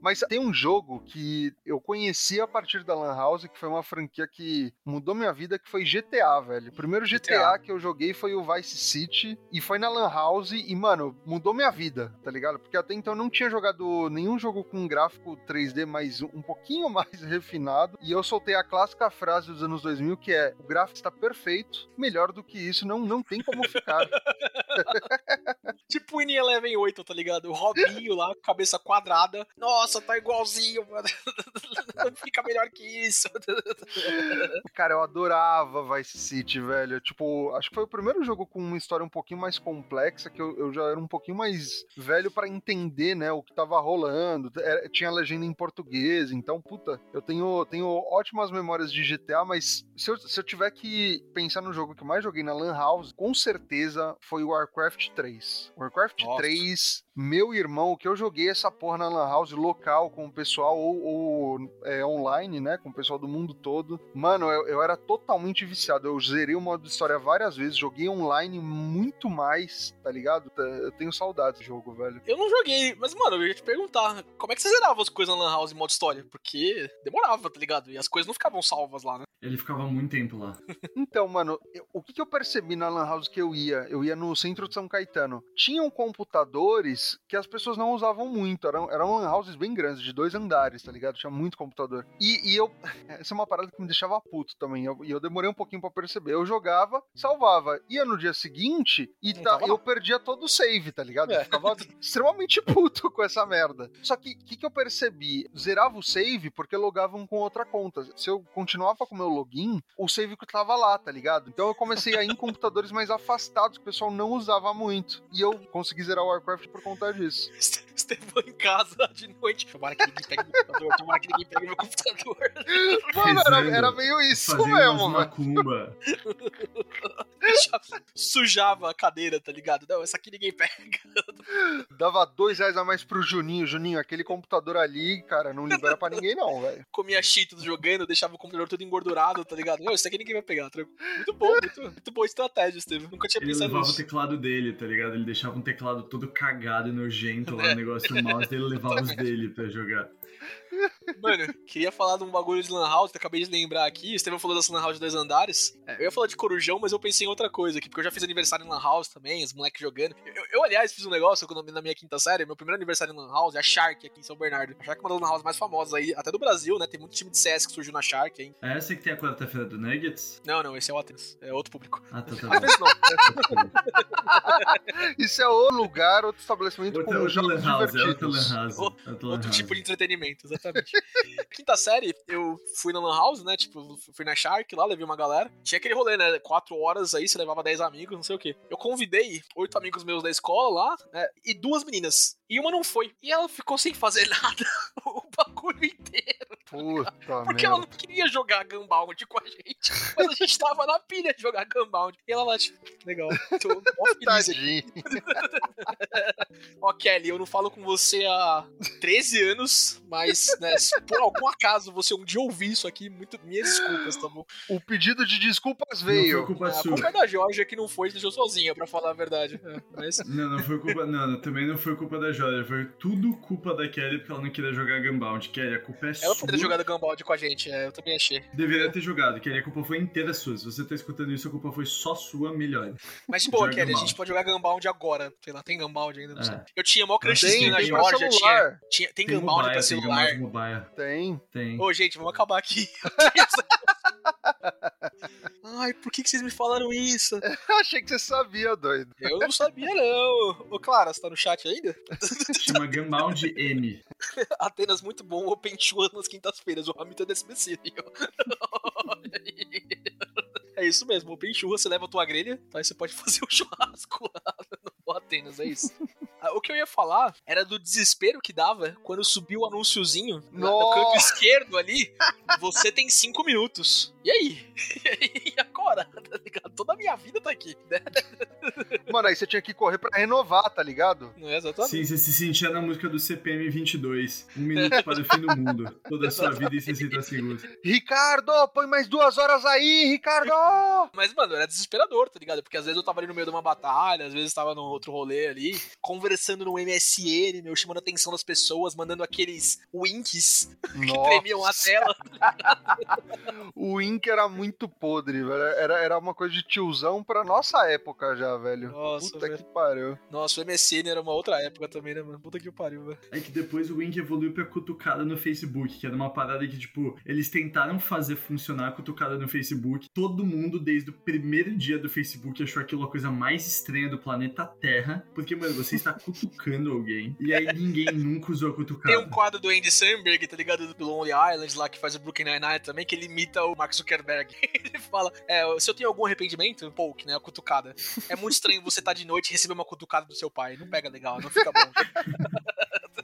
Mas tem um jogo que eu conheci a partir da Lan House, que foi uma franquia que mudou minha vida, que foi GTA, velho. O primeiro GTA, GTA. que eu joguei foi o Vice City, e foi na Lan House, e, mano, mudou minha vida, tá ligado? Porque até então eu não tinha jogado nenhum jogo com gráfico 3D mais um pouquinho mais refinado, e eu soltei a clássica frase dos anos 2000, que é, o gráfico está perfeito, melhor do que isso, não, não tem como ficar. tipo o In Eleven 8, tá ligado? O Robinho lá, com cabeça quadrada. Nossa, tá igualzinho, mano. Não fica melhor que isso. Cara, eu adorava Vice City, velho. Tipo, acho que foi o primeiro jogo com uma história um pouquinho mais complexa, que eu, eu já era um pouquinho mais velho pra entender, né, o que tava rolando. Era- tinha legenda em português, então, puta, eu tenho, tenho ótimas memórias de GTA, mas se eu, se eu tiver que pensar no jogo que eu mais joguei na Lan House, com certeza foi o Warcraft 3. Warcraft Nossa. 3, meu irmão, que eu joguei essa porra na Lan House local com o pessoal ou, ou, é, online, né, com o pessoal do mundo todo. Mano, eu, eu era totalmente viciado. Eu zerei o modo história várias vezes, joguei online muito mais, tá ligado? Eu tenho saudades do jogo, velho. Eu não joguei, mas, mano, eu ia te perguntar, como é que você zerava as coisas na Lan House em modo história? Porque demorava, tá ligado? E as coisas não ficavam salvas lá, né? Ele ficava muito tempo lá. Então, mano, eu- o que, que eu percebi na Lan House que eu ia? Eu ia no centro de São Caetano. Tinham computadores que as pessoas não usavam muito. Eram, eram Lan Houses bem grandes, de dois andares, tá ligado? Tinha muito computador. E, e eu. Essa é uma parada que me deixava puto também. eu- E eu, demorei um pouquinho pra perceber. Eu jogava, salvava. Ia no dia seguinte e tá- eu perdia todo o save, tá ligado? Eu É. ficava extremamente puto com essa merda. Só que o que, que eu percebi? Zerava o save porque logavam com outra conta. Se eu continuava com o meu login, o save que tava lá, tá ligado? Então eu comecei a ir em computadores mais afastados que o pessoal não usava muito. E eu consegui zerar o Warcraft por conta disso. Estevão em casa de noite. Tomara que ninguém pegue meu computador, tomara que ninguém pegue meu computador. Mano, era, era meio isso Fazendo mesmo, macumba. Sujava a cadeira, tá ligado? Não, essa aqui ninguém pega. Dava dois reais a mais pro Juninho. Juninho, aquele computador ali, cara, não libera pra ninguém não, velho. Comia cheetos jogando, deixava o computador todo engordurado, tá ligado? Não, isso aqui ninguém vai pegar, tranquilo. Muito bom, muito, muito boa estratégia, Estevão. Nunca tinha Ele pensado levava o nisso. teclado dele, tá ligado? Ele deixava um teclado todo cagado e nojento lá É. negócio do mouse, ele levava os dele pra jogar. Mano, queria falar de um bagulho de Lan House, que eu acabei de lembrar aqui. O Estevão falou dessa Lan House de dois andares. Eu ia falar de Corujão, mas eu pensei em outra coisa aqui, porque eu já fiz aniversário em Lan House também, os moleques jogando. Eu, eu, aliás, fiz um negócio quando, na minha quinta série, meu primeiro aniversário em Lan House, é a Shark aqui em São Bernardo. A Shark é uma das Lan House mais famosas aí, até do Brasil, né? Tem muito time de CS que surgiu na Shark, hein? É essa que tem a quarta-feira do Nuggets? Não, não, esse é o Athens. É outro público. Ah, tá, tá. Às vezes não. Isso é o lugar, outro estabelecimento Outro, com outro jogos Lan House, é outro divertidos. Lan House. O- outro Lan Outro tipo de entretenimento, Quinta série, eu fui na Lan House, né? Tipo, fui na Shark lá, levei uma galera. Tinha aquele rolê, né? Quatro horas aí, você levava 10 amigos, não sei o quê. Eu convidei oito amigos meus da escola lá, né? E duas meninas. E uma não foi. E ela ficou sem fazer nada o bagulho inteiro. Puta Porque ela merda. não queria jogar Gunbound com a gente. Mas a gente tava na pilha de jogar Gunbound. E ela lá, tipo, legal. Tô. Tadinho. Ó, Kelly, eu não falo com você há 13 anos, mas, né, se por algum acaso você um dia ouvir isso aqui, muito, minhas desculpas, tá bom? O pedido de desculpas Não foi veio. culpa a sua. culpa é da Georgia que não foi, deixou sozinha, pra falar a verdade. É, mas, Não, não foi culpa. Não, não, também não foi culpa da Jorge. Foi tudo culpa da Kelly porque ela não queria jogar Gunbound. Kelly, a culpa é sua. ela poderia ter jogado Gunbound com a gente, é, eu também achei. Deveria ter jogado, Kelly. A culpa foi inteira sua. Se você tá escutando isso, a culpa foi só sua, melhor. Mas boa, Kelly, a Gunbound. gente pode jogar Gunbound agora. Sei lá, tem Gunbound ainda, não É. sei. Eu tinha mó crushzinho na Georgia, tinha, celular. tinha. Tem, Tem Gunbound mobile, pra tem celular. Gunbound mobile. Tem. Tem. Ô, gente, vamos acabar aqui. Ai, por que, que vocês me falaram isso? Achei que você sabia, doido. Eu não sabia, não. Ô, Clara, você tá no chat ainda? Chama Gunbound M. Atenas muito bom, Open Chua nas quintas-feiras, o Hamilton é SBC. É isso mesmo, Open Churra, você leva a tua grelha, tá? Aí você pode fazer o churrasco lá no Atenas, é isso. Ah, O que eu ia falar era do desespero que dava quando subiu o anúnciozinho na- no canto esquerdo ali. Você tem cinco minutos. E aí? E agora? Tá ligado? Toda a minha vida tá aqui, né? Mano, aí você tinha que correr pra renovar, tá ligado? Não é exatamente? Sim, você se sentia na música do CPM 22. Um minuto para o fim do mundo. Toda a sua vida em 60 segundos. Ricardo, põe mais duas horas aí, Ricardo! Mas, mano, era desesperador, tá ligado? Porque às vezes eu tava ali no meio de uma batalha, às vezes tava num outro rolê ali, conversando no MSN, meu, chamando a atenção das pessoas, mandando aqueles winks que tremiam a tela. O Ink era muito podre, velho. Era, era uma coisa de tiozão pra nossa época já, velho. Nossa, Puta velho. que pariu. Nossa, o MSN era uma outra época também, né, mano? Puta que pariu, velho. É que depois o Wink evoluiu pra cutucada no Facebook, que era uma parada que, tipo, eles tentaram fazer funcionar a cutucada no Facebook. Todo mundo, desde o primeiro dia do Facebook, achou aquilo a coisa mais estranha do planeta Terra. Porque, mano, você está cutucando alguém. E aí ninguém nunca usou a cutucada. Tem um quadro do Andy Samberg, tá ligado? Do Lonely Island lá, que faz o Brooklyn Nine-Nine também, que ele imita o Mark Zuckerberg. ele fala, é, se eu tenho algum arrependimento, pouco, né, a cutucada. É muito estranho você estar de noite e receber uma cutucada do seu pai. Não pega legal, não fica bom.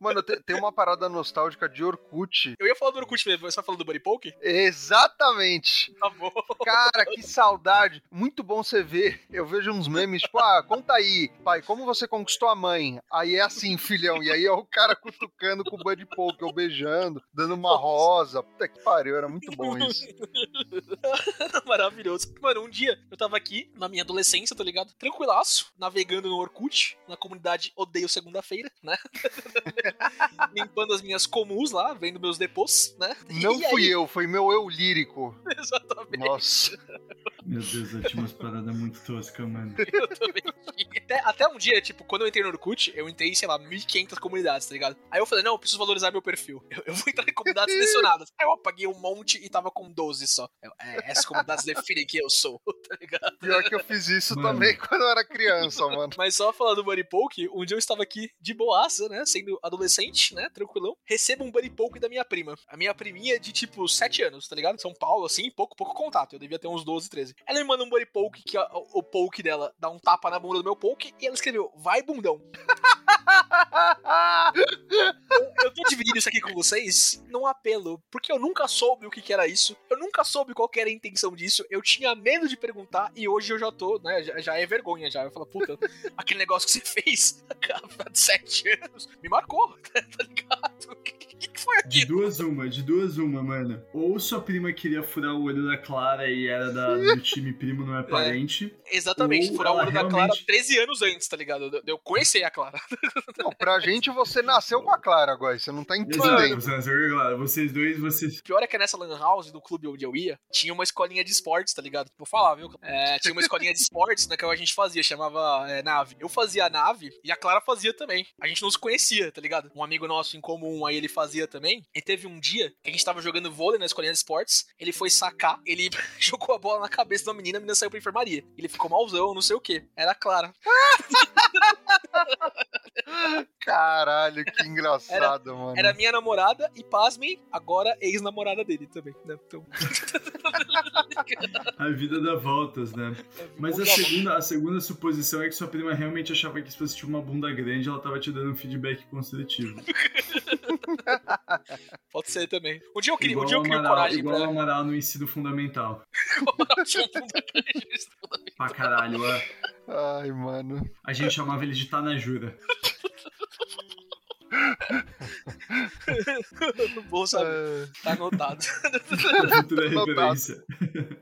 Mano, te- tem uma parada nostálgica de Orkut. Eu ia falar do Orkut mesmo, você vai falar do Buddy Poke? Exatamente! Tá bom. Cara, que saudade. Muito bom você ver. Eu vejo uns memes, tipo, ah, conta aí, pai, como você conquistou a mãe? Aí é assim, filhão. E aí é o cara cutucando com o Buddy Poke, ou beijando, dando uma rosa. Puta que pariu, era muito bom isso. Maravilhoso. Mano, um dia eu tava aqui, na minha adolescência, tá ligado? Tranquilaço, navegando no Orkut, na comunidade Odeio Segunda-feira, né? Limpando as minhas comuns lá, vendo meus depôs, né? Não E fui aí- eu, foi meu eu lírico. Exatamente. Nossa. Meu Deus, eu tinha umas paradas muito toscas, mano. Eu também até, até um dia, tipo, quando eu entrei no Orkut, eu entrei, sei lá, 1.500 comunidades, tá ligado? Aí eu falei, não, eu preciso valorizar meu perfil. Eu, eu vou entrar em comunidades selecionadas. Aí eu apaguei um monte e tava com 12 só. Eu, é, essas comunidades definem quem eu sou, tá ligado? Pior que eu fiz isso Mano. também quando eu era criança, mano. Mas só falando do Buddy Poke, um dia eu estava aqui de boaça, né? Sendo adolescente, né? Tranquilão. Recebo um Buddy Poke da minha prima. A minha priminha é de tipo 7 anos, tá ligado? São Paulo, assim, pouco, pouco contato. Eu devia ter uns 12, 13. Ela me manda um Buddy Poke que a- o, Poke dela dá um tapa na bunda do meu Poke e ela escreveu, vai bundão. Eu tô dividindo isso aqui com vocês num apelo, porque eu nunca soube o que, que era isso, eu nunca soube qual era a intenção disso, eu tinha medo de perguntar e hoje eu já tô, né, já, já é vergonha já. Eu falo, puta, aquele negócio que você fez há sete anos me marcou, tá ligado? O que, que, que foi De aquilo? duas uma, de duas uma, mano. Ou sua prima queria furar o olho da Clara e era da- do time primo não é parente. Exatamente, Ou furar o olho da Clara realmente- 13 anos antes, tá ligado? De eu conhecer a Clara. Não, pra gente você nasceu com a Clara agora, você não tá Exato, entendendo. você nasceu com a Clara. Vocês dois, vocês. O pior é que nessa lan house do clube onde eu ia, tinha uma escolinha de esportes, tá ligado? Vou falar, viu? É, tinha uma escolinha de esportes, né, que a gente fazia, chamava é, nave. Eu fazia a nave e a Clara fazia também. A gente não se conhecia, tá ligado? Um amigo nosso em comum aí ele fazia também. E teve um dia que a gente tava jogando vôlei na escolinha de esportes, ele foi sacar, ele jogou a bola na cabeça da menina, a menina saiu pra enfermaria. Ele ficou malzão, não sei o que. Era Clara. Caralho, que engraçado, mano. Era minha namorada e, pasmem, agora ex-namorada dele também, né? Então. A vida dá voltas, né? Mas a segunda, a segunda suposição é que sua prima realmente achava que se você tinha uma bunda grande, ela tava te dando um feedback construtivo. Pode ser também. Um dia eu queria, um Igual dia eu o crio Amaral, coragem igual o pra. Amaral no ensino fundamental. Tinha um bunda grande nesse fundamento. Pra caralho, ó. Ai, mano. A gente chamava ele de Tanajura. Bom saber. É, Tá anotado. Futura Notado. referência.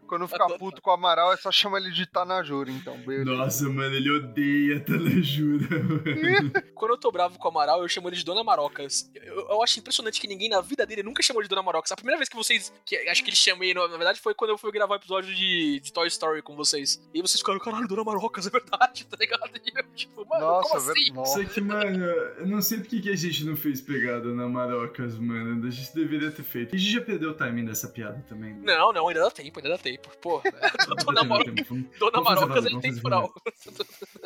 quando ficar puto com o Amaral, é só chamar ele de Tanajura, então. Beleza. Nossa, mano, ele odeia Tanajura, mano. Quando eu tô bravo com o Amaral, eu chamo ele de Dona Marocas. Eu, eu acho impressionante que ninguém na vida dele nunca chamou de Dona Marocas. A primeira vez que vocês. Que acho que ele chamei, na na verdade, foi quando eu fui gravar o episódio de, de Toy Story com vocês. E vocês ficaram, caralho, Dona Marocas, é verdade, tá ligado? E eu, tipo, mano, Nossa, como assim? Nossa. Só que, mano, eu não sei por que que a gente não fez pegada na Marocas, mano. A gente deveria ter feito. A gente já perdeu o timing dessa piada também. né? Não, não, ainda dá tempo, ainda dá tempo. Pô, Dona, Vamos Mar... Dona Marocas valer, é vamos fazer intemporal.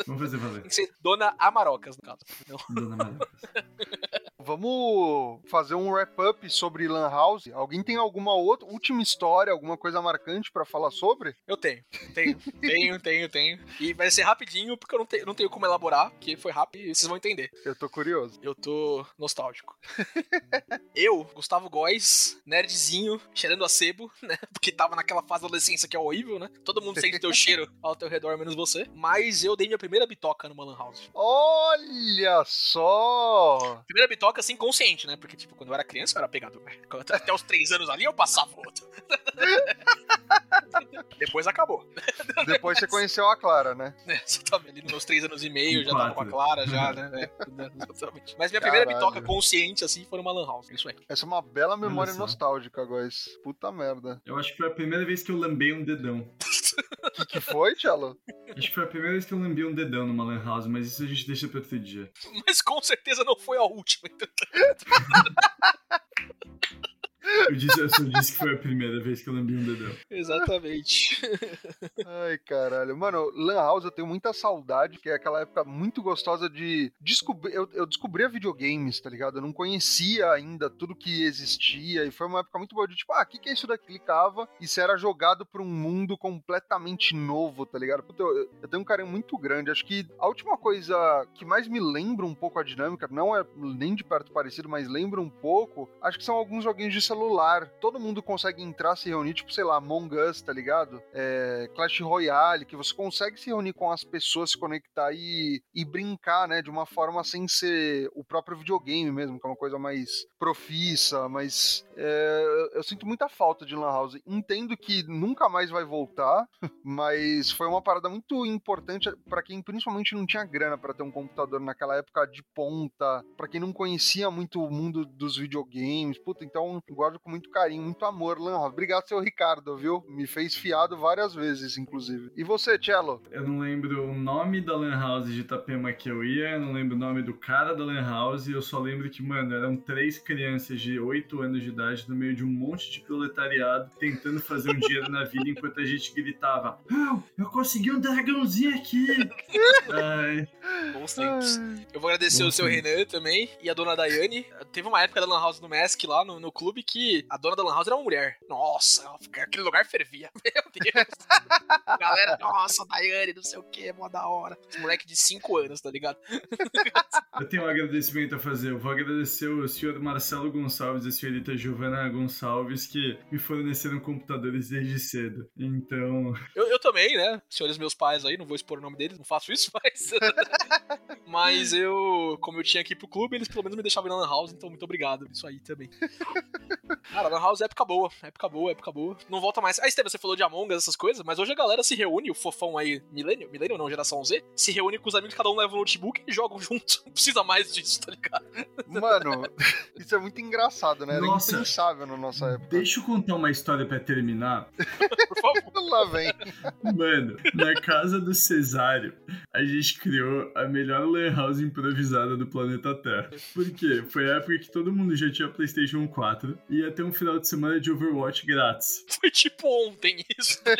Vamos fazer valer. Tem que ser Dona Amarocas, no caso. Não. Dona Marocas. Vamos fazer um wrap-up sobre Lan House? Alguém tem alguma outra última história, alguma coisa marcante pra falar sobre? Eu tenho, tenho, tenho, tenho, tenho. E vai ser rapidinho, porque eu não tenho, não tenho como elaborar, porque foi rápido e vocês vão entender. Eu tô curioso. Eu tô nostálgico. eu, Gustavo Góes, nerdzinho, cheirando a sebo, né? Porque tava naquela fase da adolescência que é horrível, né? Todo mundo sente teu cheiro ao teu redor, menos você. Mas eu dei minha primeira bitoca numa Lan House. Olha só! Primeira bitoca, assim, consciente, né? Porque, tipo, quando eu era criança, eu era pegador. Até os três anos ali, eu passava outro. Depois acabou. Depois você conheceu a Clara, né? né? Exatamente, ali nos meus três anos e meio, já tava com a. Clara, já, né? É, né, exatamente. Mas minha primeira Caralho. bitoca consciente, assim, foi numa Lan House. Isso aí. Essa é uma bela memória nostálgica, guys. Puta merda. Eu acho que foi a primeira vez que eu lambei um dedão. O que, que foi, Tchelo? Acho que foi a primeira vez que eu lambei um dedão numa Lan House, mas isso a gente deixa pra outro dia. Mas com certeza não foi a última. Então, Eu, disse, eu só disse que foi a primeira vez que eu lambei um dedão. Exatamente. Ai, caralho. Mano, Lan House eu tenho muita saudade, que é aquela época muito gostosa de descobrir. Eu, eu descobria videogames, tá ligado? Eu não conhecia ainda tudo que existia. E foi uma época muito boa de tipo, ah, o que, que é isso daqui? Clicava e você era jogado pra um mundo completamente novo, tá ligado? Puta, eu, eu tenho um carinho muito grande. Acho que a última coisa que mais me lembra um pouco a dinâmica, não é nem de perto parecido, mas lembra um pouco, acho que são alguns joguinhos de celular. Todo mundo consegue entrar, se reunir, tipo, sei lá, Among Us, tá ligado? É, Clash Royale, que você consegue se reunir com as pessoas, se conectar e, e brincar, né? De uma forma sem ser o próprio videogame mesmo, que é uma coisa mais profissa, mas é, eu- sinto muita falta de Lan House. Entendo que nunca mais vai voltar, mas foi uma parada muito importante pra quem principalmente não tinha grana pra ter um computador naquela época de ponta, pra quem não conhecia muito o mundo dos videogames. Puta, então guardo com muito carinho, muito amor, Lan House. Obrigado, seu Ricardo, viu? Me fez fiado várias vezes, inclusive. E você, Cello? Eu não lembro o nome da Lan House de Itapema que eu ia, eu não lembro o nome do cara da Lan House, eu só lembro que, mano, eram três crianças de 8 anos de idade no meio de um monte de proletariado tentando fazer um dinheiro na vida enquanto a gente gritava: "Não, eu consegui um dragãozinho aqui! Ai, Bons tempos. Eu vou agradecer o seu. Renan também e a dona Daiane. Teve uma época da Lan House no Mask lá no, no clube que a dona da Lan House era uma mulher. Nossa, aquele lugar fervia. Meu Deus. Galera, nossa, Daiane, não sei o que, mó da hora. Esse moleque de 5 anos, tá ligado? eu tenho um agradecimento a fazer. Eu vou agradecer o senhor Marcelo Gonçalves e a senhorita Giovana Gonçalves que me forneceram computadores desde cedo. Então, Eu, eu também, né? Senhores meus pais aí, não vou expor o nome deles, não faço isso, mas. Mas eu, como eu tinha aqui pro clube, eles pelo menos me deixavam ir na Lan House, então muito obrigado. Isso aí também. Cara, Lan House é época boa, época boa, época boa. Não volta mais. Ah, Estevam, você falou de Among Us, essas coisas, mas hoje a galera se reúne, o fofão aí, milênio, milênio não, geração Z, se reúne com os amigos, cada um leva um notebook e jogam junto. Não precisa mais disso, tá ligado? Mano, isso é muito engraçado, né? Era Nossa. impensável na nossa época. Deixa eu contar uma história pra terminar. Por favor. Lá vem. Mano, na casa do Cesário, a gente criou a melhor house improvisada do planeta Terra. Por quê? Foi a época que todo mundo já tinha PlayStation 4 e ia ter um final de semana de Overwatch grátis. Foi tipo ontem isso.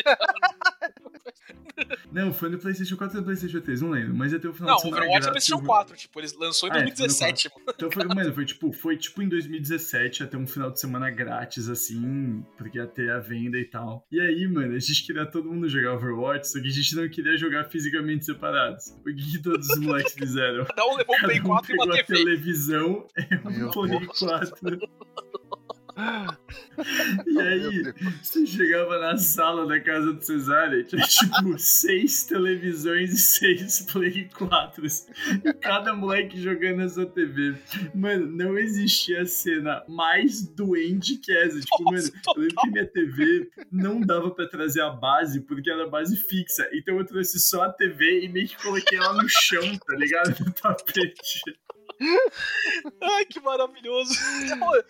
Não, foi no PlayStation 4 ou no PlayStation 3, não lembro, mas ia ter um final Não, de semana Overwatch é. PlayStation de 4, tipo, eles lançou em Ah, é, foi no 2017, mano. Então foi, mano, foi tipo, foi tipo em 2017 até um final de semana grátis, assim, porque ia ter a venda e tal. E aí, mano, a gente queria todo mundo jogar Overwatch, só que a gente não queria jogar fisicamente separados. O que, que todos moleques fizeram? Cada um levou um Play um 4 e uma a TV. televisão e um Meu Play Deus. 4. E aí, você chegava na sala da casa do Cesário, tinha tipo seis televisões e seis Play 4. E cada moleque jogando essa TV. Mano, não existia cena mais doente que essa. Tipo, Nossa, mano, eu lembro que minha TV não dava pra trazer a base, porque era base fixa. Então eu trouxe só a TV e meio que coloquei ela no chão, tá ligado? No tapete. Ai, que maravilhoso.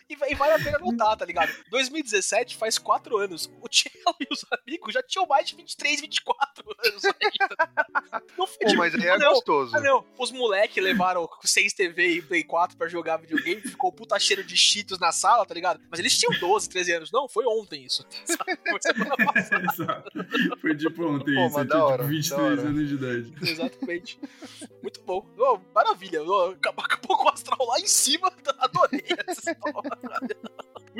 E, e vale a pena notar, tá ligado? 2017 faz 4 anos. O Tchelo e os amigos já tinham mais de 23, 24 anos ainda. Não foi Pô, tipo, mas aí é não, gostoso. Ah, não. Os moleque levaram 6 TV e Play 4 pra jogar videogame, ficou puta cheiro de cheetos na sala, tá ligado? Mas eles tinham 12, 13 anos. Não, foi ontem isso. Sabe? Foi semana passada. Foi tipo ontem, Pô, isso. mas Eu da tinha hora, tipo 23 da hora. anos de idade. Exatamente. Muito bom. Ô, maravilha. Ô, acabou, acabou com o astral lá em cima. Adorei essa história.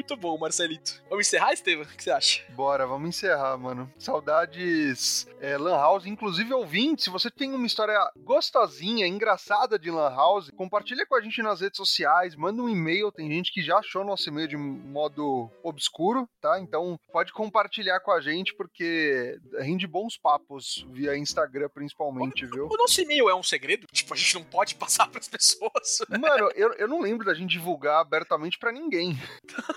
Muito bom, Marcelito. Vamos encerrar, Estevam? O que você acha? Bora, vamos encerrar, mano. Saudades é, Lan House. Inclusive, ouvinte, se você tem uma história gostosinha, engraçada de Lan House, compartilha com a gente nas redes sociais, manda um e-mail. Tem gente que já achou nosso e-mail de modo obscuro, tá? Então pode compartilhar com a gente, porque rende bons papos via Instagram, principalmente, viu? O nosso e-mail é um segredo? Tipo, a gente não pode passar pras pessoas. Mano, eu, eu não lembro da gente divulgar abertamente pra ninguém.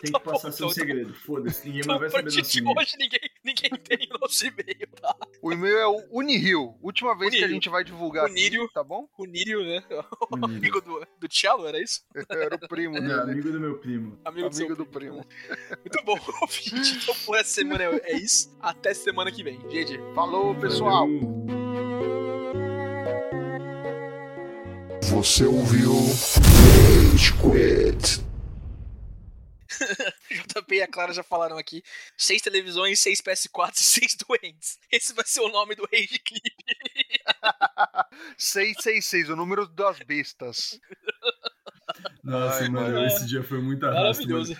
Tem que passar seu então- segredo. Foda-se, ninguém Então, mais vai saber partir de hoje, ninguém, ninguém tem o nosso e-mail, tá? O e-mail é o Unirio. Última vez que a Unirio. gente vai divulgar Unirio. aqui, tá bom? O Nírio, né? O Unirio. amigo do, do Cello, era isso? Era o primo dele. amigo do meu primo. Amigo, do, seu Amigo do primo. Muito bom, ouvinte. Então, por essa semana é é isso. Até semana que vem. GG. Falou, pessoal. Valeu. Você ouviu Rage Quit. JP e a Clara já falaram aqui. Seis televisões, seis PS4 e seis doentes. Esse vai ser o nome do Rage Clip. 666, o número das bestas. Nossa, Ai, mano, mano. esse dia foi muito arrasto, mano. Maravilhoso.